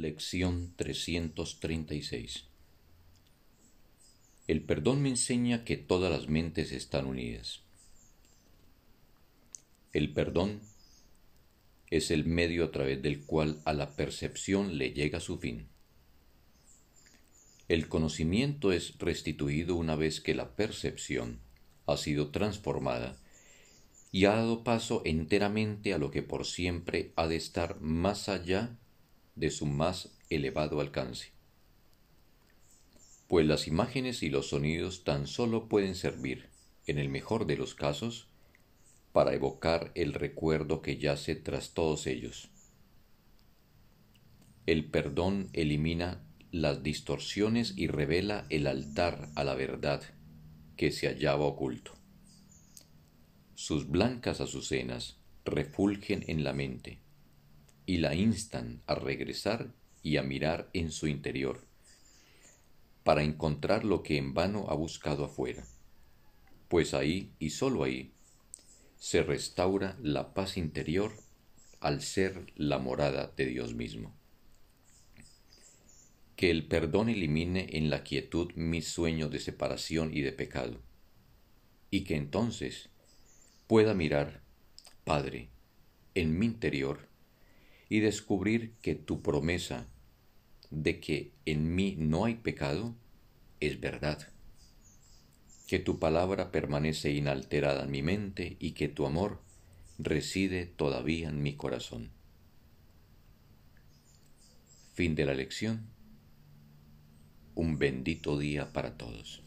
Lección 336 El perdón me enseña que todas las mentes están unidas. El perdón es el medio a través del cual a la percepción le llega su fin. El conocimiento es restituido una vez que la percepción ha sido transformada y ha dado paso enteramente a lo que por siempre ha de estar más allá de su más elevado alcance. Pues las imágenes y los sonidos tan solo pueden servir, en el mejor de los casos, para evocar el recuerdo que yace tras todos ellos. El perdón elimina las distorsiones y revela el altar a la verdad que se hallaba oculto. Sus blancas azucenas refulgen en la mente, y la instan a regresar y a mirar en su interior, para encontrar lo que en vano ha buscado afuera, pues ahí y sólo ahí se restaura la paz interior al ser la morada de Dios mismo. Que el perdón elimine en la quietud mi sueño de separación y de pecado, y que entonces pueda mirar, Padre, en mi interior, y descubrir que tu promesa de que en mí no hay pecado es verdad, que tu palabra permanece inalterada en mi mente y que tu amor reside todavía en mi corazón. Fin de la lección. Un bendito día para todos.